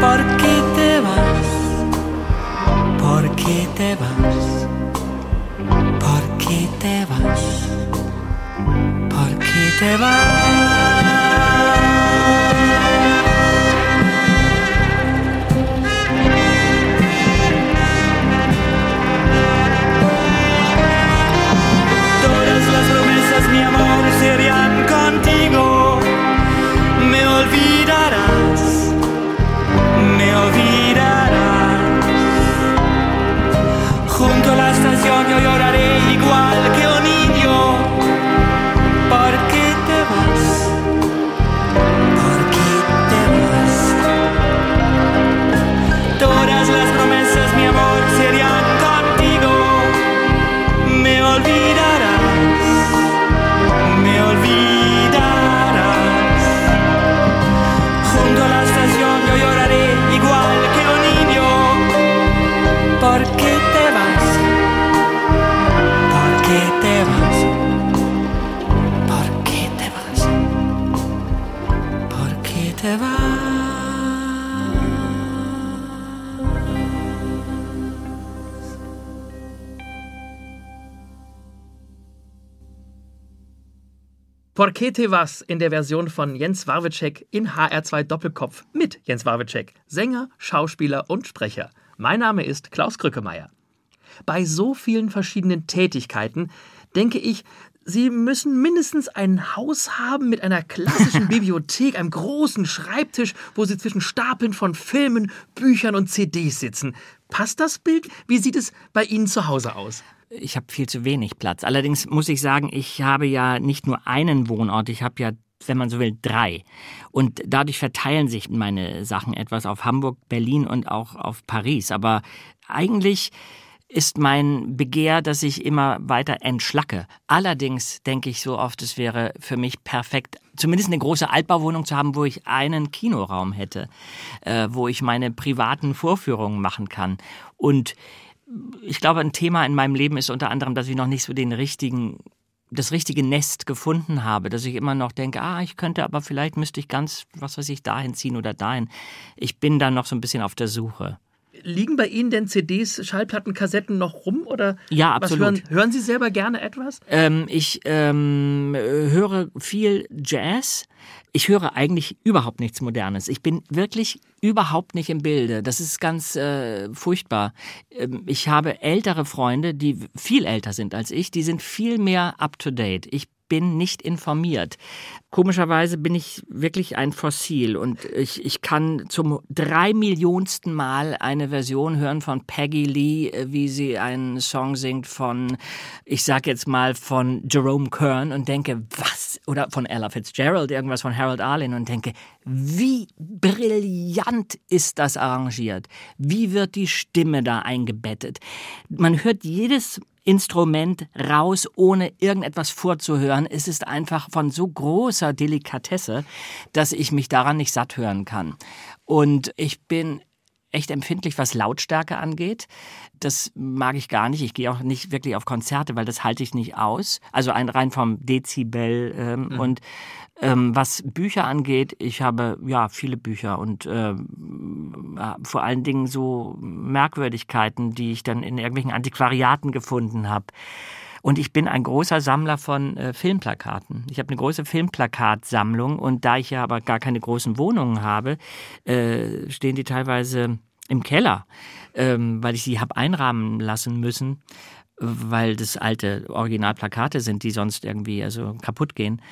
¿Por qué te vas? ¿Por qué te vas? Porkete was in der Version von Jens Warwitschek in HR2 Doppelkopf mit Jens Warwitschek, Sänger, Schauspieler und Sprecher. Mein Name ist Klaus Krückemeier. Bei so vielen verschiedenen Tätigkeiten denke ich, Sie müssen mindestens ein Haus haben mit einer klassischen Bibliothek, einem großen Schreibtisch, wo Sie zwischen Stapeln von Filmen, Büchern und CDs sitzen. Passt das Bild? Wie sieht es bei Ihnen zu Hause aus? Ich habe viel zu wenig Platz. Allerdings muss ich sagen, ich habe ja nicht nur einen Wohnort, ich habe ja, wenn man so will, drei. Und dadurch verteilen sich meine Sachen etwas auf Hamburg, Berlin und auch auf Paris. Aber eigentlich ist mein Begehr, dass ich immer weiter entschlacke. Allerdings denke ich so oft, es wäre für mich perfekt, zumindest eine große Altbauwohnung zu haben, wo ich einen Kinoraum hätte, äh, wo ich meine privaten Vorführungen machen kann. Und ich glaube, ein Thema in meinem Leben ist unter anderem, dass ich noch nicht so den richtigen das richtige Nest gefunden habe, dass ich immer noch denke, ah, ich könnte, aber vielleicht müsste ich ganz, was weiß ich, dahin ziehen oder dahin. Ich bin da noch so ein bisschen auf der Suche. Liegen bei Ihnen denn CDs, Schallplatten, Kassetten noch rum oder Ja, absolut. hören, hören Sie selber gerne etwas? Ähm, ich ähm, höre viel Jazz. Ich höre eigentlich überhaupt nichts Modernes. Ich bin wirklich überhaupt nicht im Bilde. Das ist ganz äh, furchtbar. Ähm, ich habe ältere Freunde, die viel älter sind als ich. Die sind viel mehr up to date. Ich bin nicht informiert. Komischerweise bin ich wirklich ein Fossil und ich, ich kann zum drei Millionsten Mal eine Version hören von Peggy Lee, äh, wie sie einen Song singt von, ich sag jetzt mal, von Jerome Kern und denke, was? Oder von Ella Fitzgerald, irgendwas von Harold Arlen und denke, wie brillant ist das arrangiert? Wie wird die Stimme da eingebettet? Man hört jedes Instrument raus, ohne irgendetwas vorzuhören. Es ist einfach von so großer Delikatesse, dass ich mich daran nicht satt hören kann. Und ich bin echt empfindlich, was Lautstärke angeht. Das mag ich gar nicht. Ich gehe auch nicht wirklich auf Konzerte, weil das halte ich nicht aus. Also ein rein vom Dezibel. Ähm, Mhm. Und ähm, was Bücher angeht, ich habe ja viele Bücher und ähm, vor allen Dingen so Merkwürdigkeiten, die ich dann in irgendwelchen Antiquariaten gefunden habe. Und ich bin ein großer Sammler von äh, Filmplakaten. Ich habe eine große Filmplakatsammlung und da ich ja aber gar keine großen Wohnungen habe, äh, stehen die teilweise im Keller, ähm, weil ich sie habe einrahmen lassen müssen, weil das alte Originalplakate sind, die sonst irgendwie also kaputt gehen.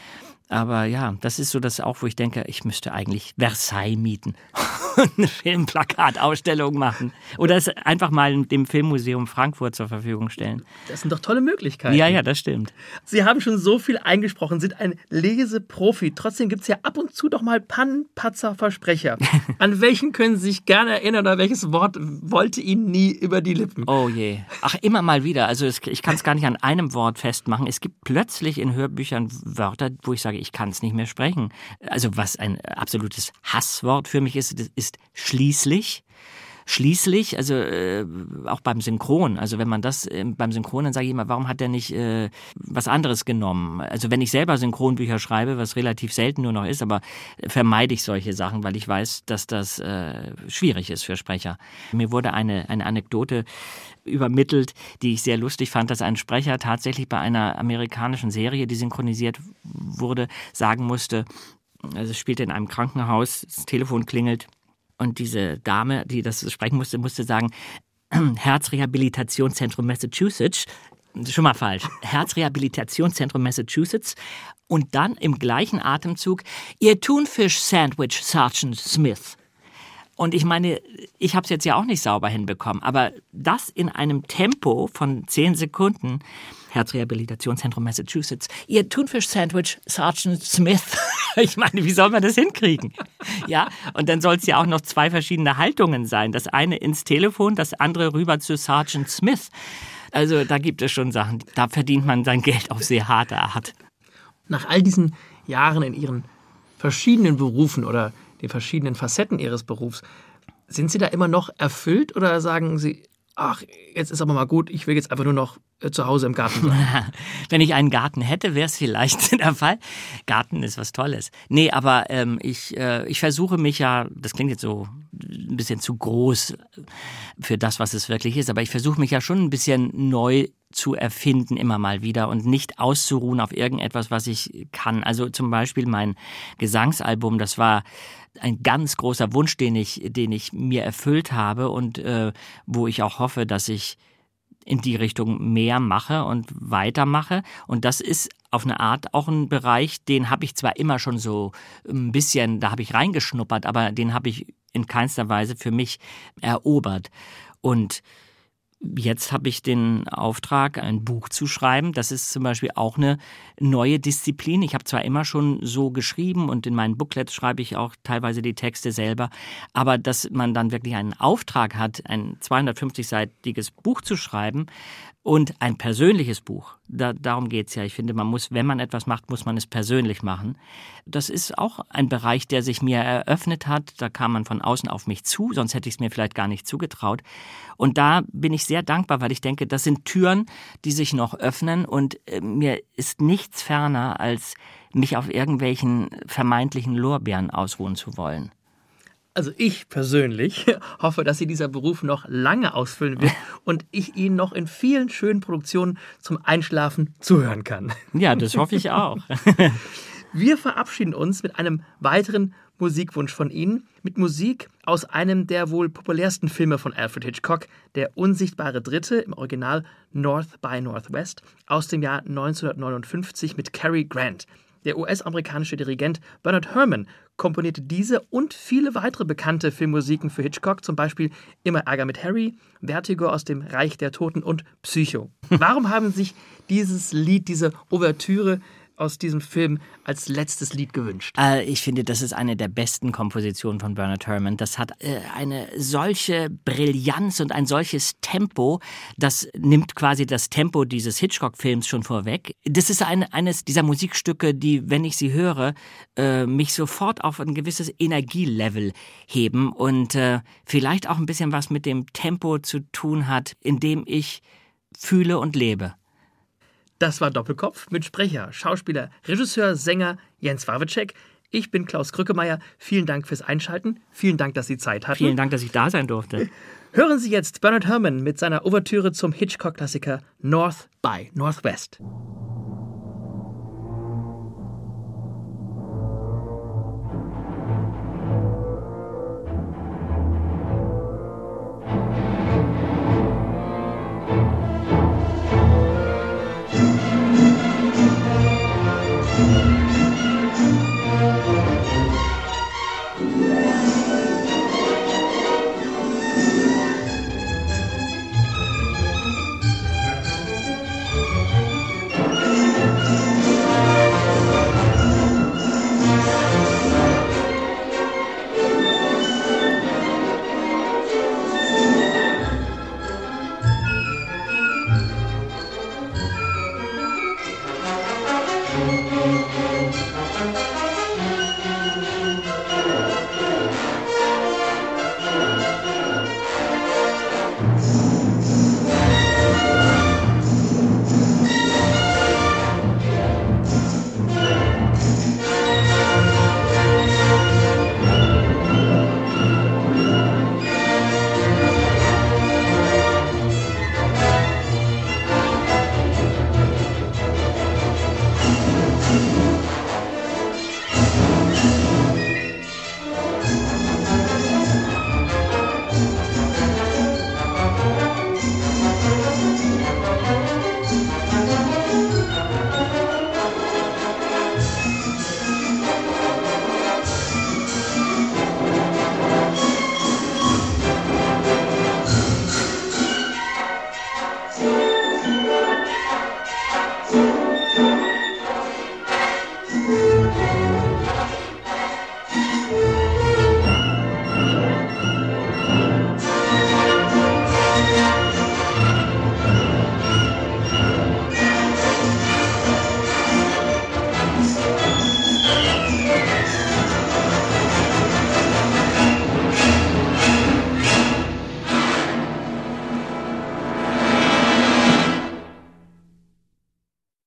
Aber ja, das ist so das auch, wo ich denke, ich müsste eigentlich Versailles mieten eine Filmplakatausstellung machen. Oder es einfach mal dem Filmmuseum Frankfurt zur Verfügung stellen. Das sind doch tolle Möglichkeiten. Ja, ja, das stimmt. Sie haben schon so viel eingesprochen, sind ein Leseprofi. Trotzdem gibt es ja ab und zu doch mal Pannen, Patzer, Versprecher. An welchen können Sie sich gerne erinnern oder welches Wort wollte Ihnen nie über die Lippen? Oh je. Ach, immer mal wieder. Also ich kann es gar nicht an einem Wort festmachen. Es gibt plötzlich in Hörbüchern Wörter, wo ich sage, ich kann es nicht mehr sprechen. Also was ein absolutes Hasswort für mich ist, ist schließlich. Schließlich, also äh, auch beim Synchron, also wenn man das äh, beim Synchron, dann sage ich immer, warum hat der nicht äh, was anderes genommen? Also wenn ich selber Synchronbücher schreibe, was relativ selten nur noch ist, aber vermeide ich solche Sachen, weil ich weiß, dass das äh, schwierig ist für Sprecher. Mir wurde eine, eine Anekdote übermittelt, die ich sehr lustig fand, dass ein Sprecher tatsächlich bei einer amerikanischen Serie, die synchronisiert wurde, sagen musste, also es spielte in einem Krankenhaus, das Telefon klingelt und diese Dame, die das sprechen musste, musste sagen, Herzrehabilitationszentrum Massachusetts. Schon mal falsch. Herzrehabilitationszentrum Massachusetts. Und dann im gleichen Atemzug Ihr Thunfisch-Sandwich, Sergeant Smith. Und ich meine, ich habe es jetzt ja auch nicht sauber hinbekommen, aber das in einem Tempo von zehn Sekunden, Herzrehabilitationszentrum Massachusetts, Ihr Thunfisch-Sandwich, Sergeant Smith. Ich meine, wie soll man das hinkriegen? Ja, und dann soll es ja auch noch zwei verschiedene Haltungen sein. Das eine ins Telefon, das andere rüber zu Sergeant Smith. Also da gibt es schon Sachen, da verdient man sein Geld auf sehr harte Art. Nach all diesen Jahren in Ihren verschiedenen Berufen oder den verschiedenen Facetten Ihres Berufs, sind Sie da immer noch erfüllt oder sagen Sie, ach, jetzt ist aber mal gut, ich will jetzt einfach nur noch äh, zu Hause im Garten sein? Wenn ich einen Garten hätte, wäre es vielleicht der Fall. Garten ist was Tolles. Nee, aber ähm, ich, äh, ich versuche mich ja, das klingt jetzt so ein bisschen zu groß für das, was es wirklich ist, aber ich versuche mich ja schon ein bisschen neu zu erfinden immer mal wieder und nicht auszuruhen auf irgendetwas, was ich kann. Also zum Beispiel mein Gesangsalbum, das war ein ganz großer Wunsch, den ich, den ich mir erfüllt habe und äh, wo ich auch hoffe, dass ich in die Richtung mehr mache und weitermache. Und das ist auf eine Art auch ein Bereich, den habe ich zwar immer schon so ein bisschen, da habe ich reingeschnuppert, aber den habe ich in keinster Weise für mich erobert. Und Jetzt habe ich den Auftrag, ein Buch zu schreiben. Das ist zum Beispiel auch eine neue Disziplin. Ich habe zwar immer schon so geschrieben und in meinen Booklets schreibe ich auch teilweise die Texte selber, aber dass man dann wirklich einen Auftrag hat, ein 250-seitiges Buch zu schreiben, und ein persönliches Buch, da, darum geht es ja. Ich finde, man muss, wenn man etwas macht, muss man es persönlich machen. Das ist auch ein Bereich, der sich mir eröffnet hat. Da kam man von außen auf mich zu, sonst hätte ich es mir vielleicht gar nicht zugetraut. Und da bin ich sehr dankbar, weil ich denke, das sind Türen, die sich noch öffnen und äh, mir ist nichts ferner, als mich auf irgendwelchen vermeintlichen Lorbeeren ausruhen zu wollen. Also ich persönlich hoffe, dass Sie dieser Beruf noch lange ausfüllen wird und ich Ihnen noch in vielen schönen Produktionen zum Einschlafen zuhören kann. Ja, das hoffe ich auch. Wir verabschieden uns mit einem weiteren Musikwunsch von Ihnen, mit Musik aus einem der wohl populärsten Filme von Alfred Hitchcock, Der unsichtbare Dritte, im Original North by Northwest, aus dem Jahr 1959 mit Cary Grant. Der US-amerikanische Dirigent Bernard Herrmann komponierte diese und viele weitere bekannte Filmmusiken für Hitchcock, zum Beispiel Immer Ärger mit Harry, Vertigo aus dem Reich der Toten und Psycho. Warum haben sich dieses Lied, diese Ouvertüre aus diesem Film als letztes Lied gewünscht? Äh, ich finde, das ist eine der besten Kompositionen von Bernard Herrmann. Das hat äh, eine solche Brillanz und ein solches Tempo, das nimmt quasi das Tempo dieses Hitchcock-Films schon vorweg. Das ist ein, eines dieser Musikstücke, die, wenn ich sie höre, äh, mich sofort auf ein gewisses Energielevel heben und äh, vielleicht auch ein bisschen was mit dem Tempo zu tun hat, in dem ich fühle und lebe. Das war Doppelkopf mit Sprecher, Schauspieler, Regisseur, Sänger Jens Wawitschek. Ich bin Klaus Krückemeier. Vielen Dank fürs Einschalten. Vielen Dank, dass Sie Zeit hatten. Vielen Dank, dass ich da sein durfte. Hören Sie jetzt Bernard Herrmann mit seiner Ouvertüre zum Hitchcock-Klassiker North by Northwest.